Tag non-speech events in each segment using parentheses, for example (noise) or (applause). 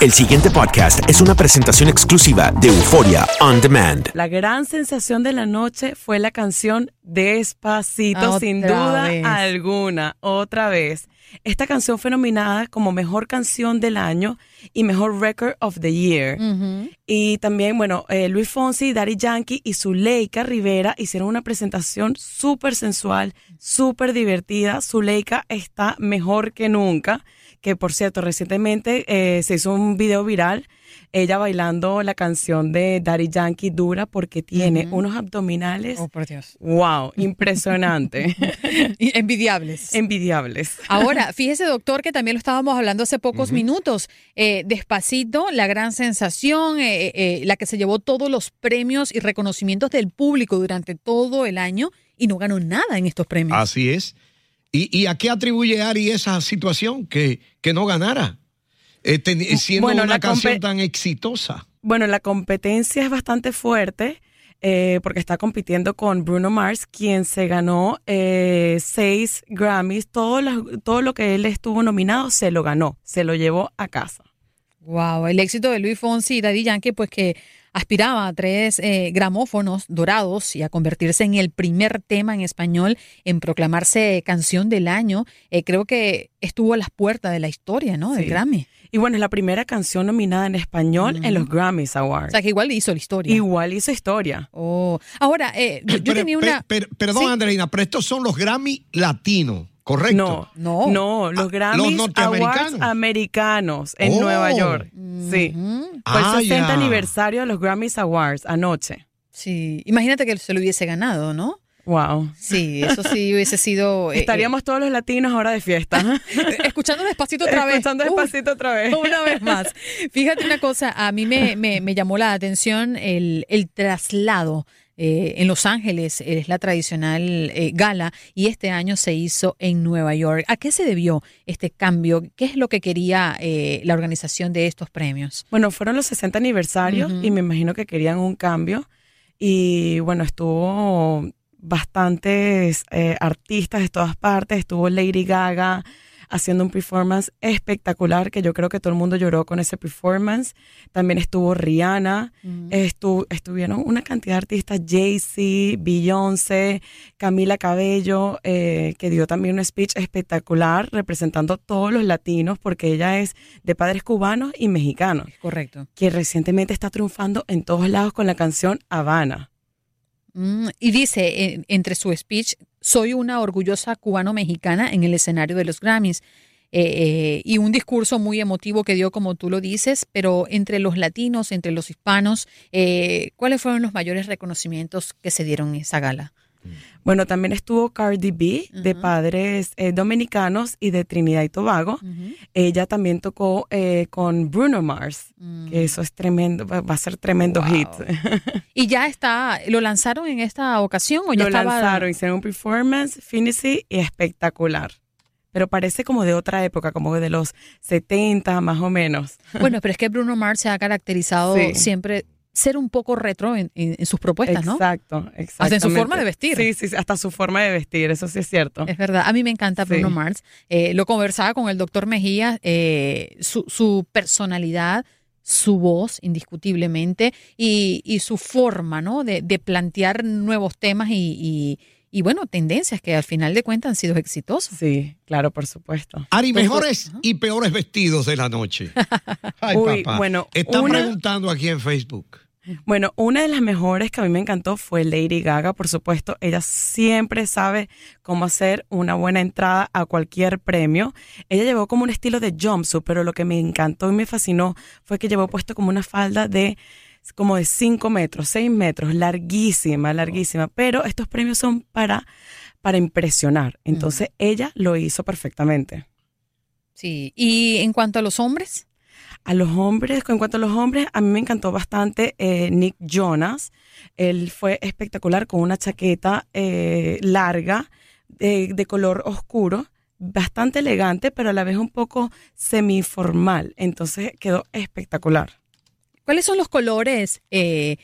El siguiente podcast es una presentación exclusiva de Euforia On Demand. La gran sensación de la noche fue la canción Despacito, Otra sin duda vez. alguna, otra vez. Esta canción fue nominada como Mejor Canción del Año y Mejor Record of the Year. Y también, bueno, eh, Luis Fonsi, Daddy Yankee y Zuleika Rivera hicieron una presentación súper sensual, súper divertida. Zuleika está mejor que nunca, que por cierto, recientemente eh, se hizo un video viral, ella bailando la canción de Daddy Yankee dura porque tiene unos abdominales, Oh, por Dios. wow, (laughs) impresionante, Y Envidiables. envidiables. Ahora, fíjese, doctor, que también lo estábamos hablando hace pocos minutos. Eh, despacito, la gran sensación, eh, eh, la que se llevó todos los premios y reconocimientos del público durante todo el año y no ganó nada en estos premios. Así es. ¿Y, y a qué atribuye Ari esa situación que, que no ganara? Eh, ten- siendo Bueno, una la canción tan exitosa. Bueno, la competencia es bastante fuerte eh, porque está compitiendo con Bruno Mars, quien se ganó eh, seis Grammys. Todo, lo- todo lo que él estuvo nominado se lo ganó, se lo llevó a casa. Wow, el éxito de Luis Fonsi y Daddy Yankee, pues que aspiraba a tres eh, gramófonos dorados y a convertirse en el primer tema en español en proclamarse canción del año, eh, creo que estuvo a las puertas de la historia, ¿no? Del Sí. Grammy. Y bueno, es la primera canción nominada en español en los Grammys O Awards. sea, que igual hizo la historia. Igual hizo historia. Oh. Ahora, eh, yo, yo Pero- tenía una... per- perdón, Sí. Andreina, pero estos son los Grammy latinos, ¿correcto? No, No. no, los Ah, Grammys los norteamericanos. Awards americanos en Oh. Nueva York. Sí. Fue Ah, el 60 ya. aniversario de los Grammys Awards anoche. Sí, imagínate que se lo hubiese ganado, ¿no? Wow. Sí, eso sí hubiese sido... eh, Estaríamos todos los latinos ahora de fiesta. eh, (laughs) escuchando despacito otra vez. Escuchando Uf. despacito otra vez. Una vez (laughs) más. Fíjate una cosa, a mí me, me- me llamó la atención el, el traslado. eh, en Los Ángeles es la tradicional eh, gala y este año se hizo en Nueva York. ¿A qué se debió este cambio? ¿Qué es lo que quería eh, la organización de estos premios? Bueno, fueron los 60 aniversarios y me imagino que querían un cambio. Y bueno, estuvo bastantes eh, artistas de todas partes. Estuvo Lady Gaga haciendo un performance espectacular que yo creo que todo el mundo lloró con ese performance. También estuvo Rihanna. Estu- estuvieron una cantidad de artistas, Jay-Z, Beyoncé, Camila Cabello, eh, que dio también un speech espectacular representando a todos los latinos porque ella es de padres cubanos y mexicanos Correcto. que recientemente está triunfando en todos lados con la canción Habana. Mm, y dice eh, entre su speech, soy una orgullosa cubano-mexicana en el escenario de los Grammys. Eh, eh, y un discurso muy emotivo que dio, como tú lo dices, pero entre los latinos, entre los hispanos, ¿cuáles fueron los mayores reconocimientos que se dieron en esa gala? Bueno, también estuvo Cardi B, de padres eh, dominicanos y de Trinidad y Tobago. Ella también tocó eh, con Bruno Mars, que eso es tremendo, va a ser tremendo hit. (laughs) Y ya está, ¿lo lanzaron en esta ocasión o ya Lo estaba? lanzaron, hicieron un performance, Finishy, y espectacular. Pero parece como de otra época, como de los 70 más o menos. Bueno, pero es que Bruno Mars se ha caracterizado Sí. siempre ser un poco retro en, en- en sus propuestas, ¿no? Exacto, exacto. Hasta en su forma de vestir. Sí, sí, hasta su forma de vestir, eso sí es cierto. Es verdad, a mí me encanta Bruno Sí. Mars. Eh, lo conversaba con el doctor Mejía, eh, su, su personalidad, su voz, indiscutiblemente, y, y su forma, ¿no? De, de plantear nuevos temas y, y- y, bueno, tendencias que al final de cuentas han sido exitosas. Sí, claro, por supuesto. Ari, mejores y peores vestidos de la noche. (laughs) Ay, Uy, papá. bueno, Están una- preguntando aquí en Facebook. Bueno, una de las mejores que a mí me encantó fue Lady Gaga, por supuesto. Ella siempre sabe cómo hacer una buena entrada a cualquier premio. Ella llevó como un estilo de jumpsuit, pero lo que me encantó y me fascinó fue que llevó puesto como una falda de como de 5 metros, 6 metros, larguísima, larguísima. Pero estos premios son para, para impresionar. Entonces ella lo hizo perfectamente. Sí, y en cuanto a los hombres, A los hombres, en cuanto a los hombres, a mí me encantó bastante eh, Nick Jonas. Él fue espectacular con una chaqueta eh, larga, de, de color oscuro, bastante elegante, pero a la vez un poco semiformal. Entonces quedó espectacular. ¿cuáles son los colores eh,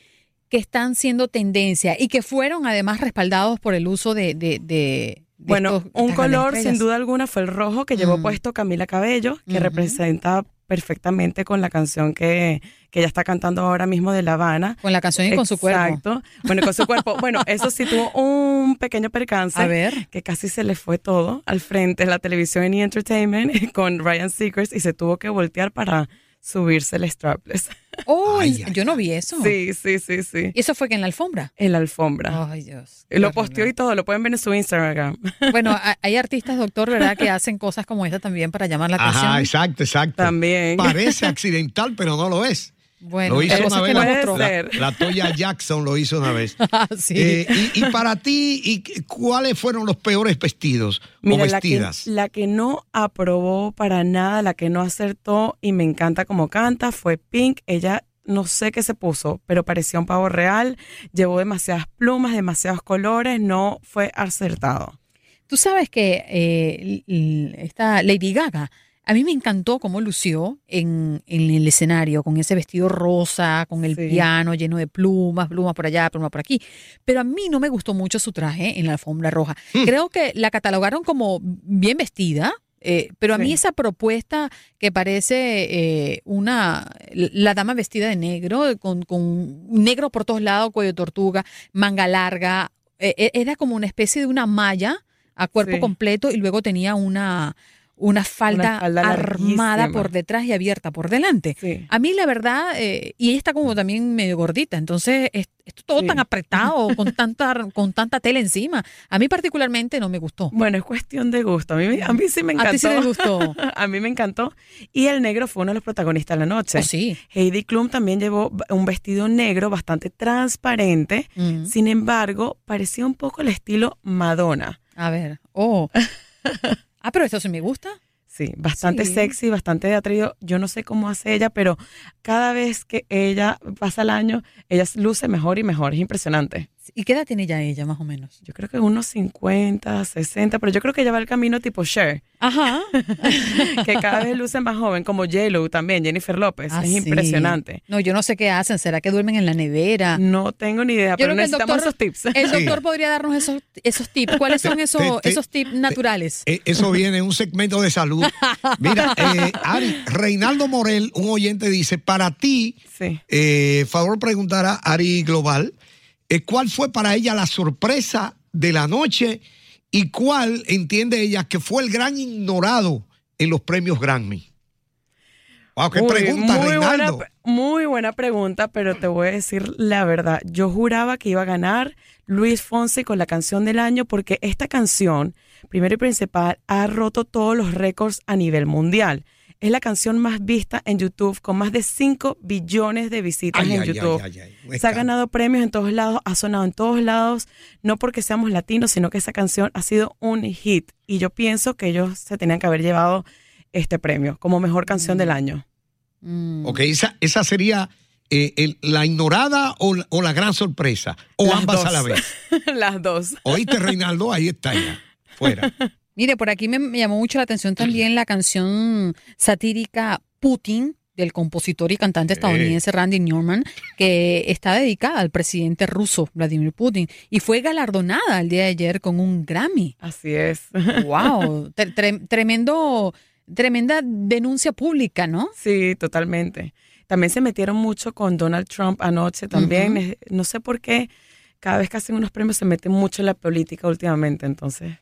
que están siendo tendencia y que fueron además respaldados por el uso de... de, de- de Bueno, estos- un color sin duda alguna fue el rojo que llevó Mm. puesto Camila Cabello, que representa perfectamente con la canción que, que ella está cantando ahora mismo de La Habana. Con la canción y con su cuerpo. Exacto. Bueno, y con su cuerpo. (laughs) Bueno, eso sí tuvo un pequeño percance. A ver. Que casi se le fue todo al frente de la televisión E! Entertainment (laughs) con Ryan Seacrest y se tuvo que voltear para subirse el strapless. (laughs) Oh, Ay, ay, yo no vi eso. Sí, sí, sí, sí. ¿Y eso fue que en la alfombra? En la alfombra. Ay, Dios. Lo posteó y todo, lo pueden ver en su Instagram. (laughs) Bueno, ha- hay artistas, doctor, ¿verdad?, que hacen cosas como esta también para llamar la atención. Ajá, exacto, exacto. También. Parece accidental, pero no lo es. Bueno, lo hizo una vez. La, Toya Jackson lo hizo una vez. (laughs) Ah, sí. Eh, y, y para ti, ¿y qué- ¿cuáles fueron los peores vestidos o Mira, la que, vestidas? la que no aprobó para nada, la que no acertó y me encanta como canta fue Pink. Ella no sé qué se puso, pero parecía un pavo real. Llevó demasiadas plumas, demasiados colores, no fue acertado. Tú sabes que eh, esta Lady Gaga, a mí me encantó cómo lució en, en el escenario, con ese vestido rosa, con el Sí. piano lleno de plumas, plumas por allá, plumas por aquí. Pero a mí no me gustó mucho su traje en la alfombra roja. Hmm. Creo que la catalogaron como bien vestida. eh, pero a mí Sí. esa propuesta que parece eh, una la dama vestida de negro con, con negro por todos lados cuello de tortuga manga larga eh, eh, era como una especie de una malla a cuerpo Sí. completo y luego tenía una, una falda, Una falda armada por detrás y abierta por delante. Sí. A mí la verdad, eh, y ella está como también medio gordita, entonces es, todo Sí. tan apretado, (laughs) con tanta, con tanta tela encima. A mí particularmente no me gustó. Bueno, es cuestión de gusto. A mí, me- a mí sí me encantó. A ti sí te gustó. (laughs) a mí me encantó. Y el negro fue uno de los protagonistas de la noche. Oh, sí. Heidi Klum también llevó un vestido negro bastante transparente. Mm. Sin embargo, parecía un poco el estilo Madonna. A ver. Oh. (laughs) Ah, pero esto sí me gusta. Sí, bastante Sí. sexy, bastante de atrevido. Yo no sé cómo hace ella, pero cada vez que ella pasa el año, ella luce mejor y mejor. Es impresionante. ¿Y qué edad tiene ya ella, más o menos? Yo creo que unos 50, 60, pero yo creo que ella va el camino tipo Cher, Ajá. (laughs) que cada vez luce más joven, como J-Lo también, Jennifer López. Ah, es sí. impresionante. No, yo no sé qué hacen. ¿Será que duermen en la nevera? No tengo ni idea, Yo pero necesitamos doctor, esos tips. el Sí. doctor podría darnos esos, esos tips. ¿Cuáles son esos, te- te- esos tips naturales? Eh, Eso viene en un segmento de salud. Mira, eh, Ari, Reinaldo Morel, un oyente, dice, para ti, Sí. eh, favor preguntar a Ari Global, eh, ¿cuál fue para ella la sorpresa de la noche y cuál entiende ella que fue el gran ignorado en los premios Grammy? Wow, qué Uy, pregunta, muy Reinaldo. Buena, muy buena pregunta, pero te voy a decir la verdad. Yo juraba que iba a ganar Luis Fonsi con la canción del año porque esta canción, primero y principal, ha roto todos los récords a nivel mundial. Es la canción más vista en YouTube con más de 5 billones de visitas Ay, en ay, YouTube. ay, ay, ay, un Se ha ganado premios en todos lados, ha sonado en todos lados, no porque seamos latinos, sino que esa canción ha sido un hit. Y yo pienso que ellos se tenían que haber llevado este premio como mejor canción del año. Mm. Ok, esa, esa sería eh, el- la ignorada o, la- o la gran sorpresa, o Las ambas a la vez. (laughs) Las dos. Oíste, Reinaldo, ahí está ya, fuera. (laughs) Mire, por aquí me me llamó mucho la atención también la canción satírica Putin del compositor y cantante estadounidense Randy Newman, que está dedicada al presidente ruso Vladimir Putin y fue galardonada el día de ayer con un Grammy. Así es. ¡Wow! (laughs) Tre- tre- tremendo, tremenda denuncia pública, ¿no? Sí, totalmente. También se metieron mucho con Donald Trump anoche también. No sé por qué cada vez que hacen unos premios se meten mucho en la política últimamente. Entonces,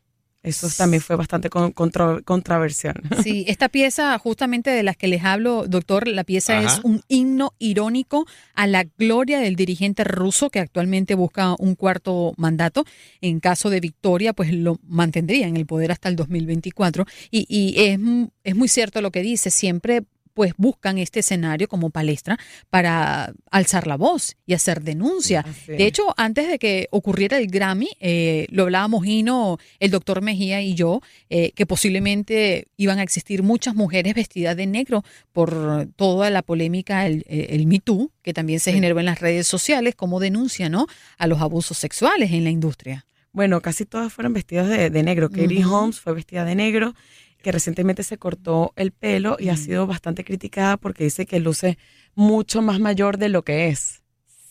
eso también fue bastante controversial. Sí, esta pieza justamente de las que les hablo, doctor, la pieza Ajá. es un himno irónico a la gloria del dirigente ruso que actualmente busca un cuarto mandato. En caso de victoria, pues lo mantendría en el poder hasta el 2024. Y, y es, es muy cierto lo que dice, siempre pues buscan este escenario como palestra para alzar la voz y hacer denuncia. Así De hecho, antes de que ocurriera el Grammy, eh, lo hablábamos Gino, el doctor Mejía y yo, eh, que posiblemente iban a existir muchas mujeres vestidas de negro por toda la polémica, el, el Me Too, que también se Sí. generó en las redes sociales como denuncia ¿no? a los abusos sexuales en la industria. Bueno, casi todas fueron vestidas de, de negro. Katie Ujú. Holmes fue vestida de negro, que recientemente se cortó el pelo y ha sido bastante criticada porque dice que luce mucho más mayor de lo que es.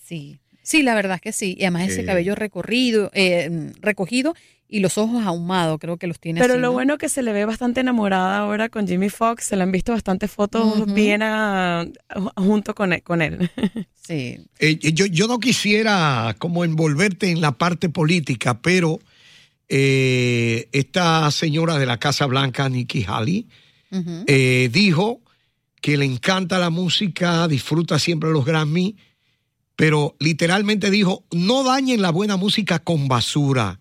Sí. Sí, la verdad es que sí. Y además ese Eh. cabello recorrido, eh, recogido y los ojos ahumados, creo que los tiene Pero así, lo ¿no? bueno que se le ve bastante enamorada ahora con Jimmy Fox. Se le han visto bastantes fotos bien a- junto con él. Con él. Sí. Eh, yo, yo no quisiera como envolverte en la parte política, pero eh, esta señora de la Casa Blanca, Nikki Haley, eh, dijo que le encanta la música, disfruta siempre los Grammy, pero literalmente dijo, no dañen la buena música con basura.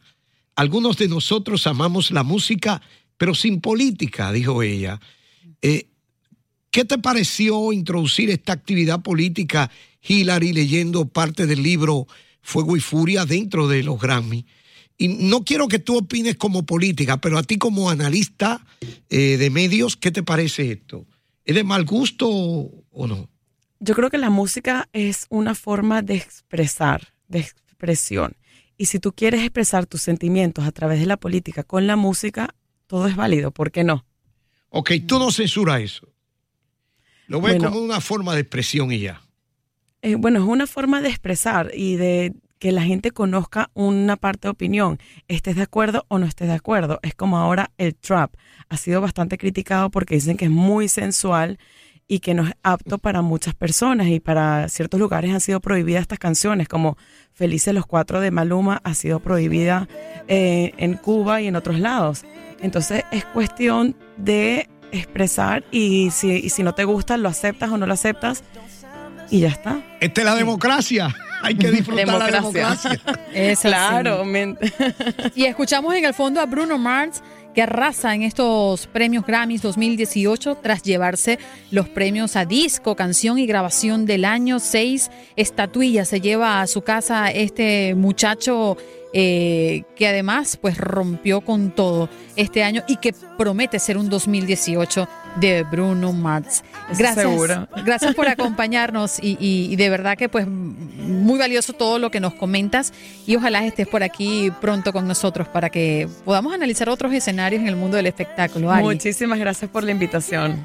Algunos de nosotros amamos la música, pero sin política, dijo ella. Eh, ¿Qué te pareció introducir esta actividad política, Hillary, leyendo parte del libro Fuego y Furia dentro de los Grammy? Y no quiero que tú opines como política, pero a ti como analista eh, de medios, ¿qué te parece esto? ¿Es de mal gusto o, o no? Yo creo que la música es una forma de expresar, de expresión. Y si tú quieres expresar tus sentimientos a través de la política con la música, todo es válido. ¿Por qué no? Ok, tú no censuras eso. Lo ves Bueno. como una forma de expresión y ya. Eh, bueno, es una forma de expresar y de que la gente conozca una parte de opinión, estés de acuerdo o no estés de acuerdo. Es como ahora el trap. Ha sido bastante criticado porque dicen que es muy sensual y que no es apto para muchas personas y para ciertos lugares han sido prohibidas estas canciones, como Felices los Cuatro de Maluma ha sido prohibida eh, en Cuba y en otros lados. Entonces es cuestión de expresar y si, y si no te gusta, lo aceptas o no lo aceptas y ya está. Esta es la democracia. (laughs) Hay que disfrutar la Democracia. democracia. (laughs) Es. Claro, (laughs) Y escuchamos en el fondo a Bruno Mars que arrasa en estos premios Grammys 2018 tras llevarse los premios a disco, canción y grabación del año. Seis estatuillas se lleva a su casa este muchacho eh, que además pues rompió con todo este año y que promete ser un 2018 de Bruno Mars. Gracias, seguro. gracias por (laughs) acompañarnos y, y- y de verdad que pues muy valioso todo lo que nos comentas y ojalá estés por aquí pronto con nosotros para que podamos analizar otros escenarios en el mundo del espectáculo. Ari. Muchísimas gracias por la invitación.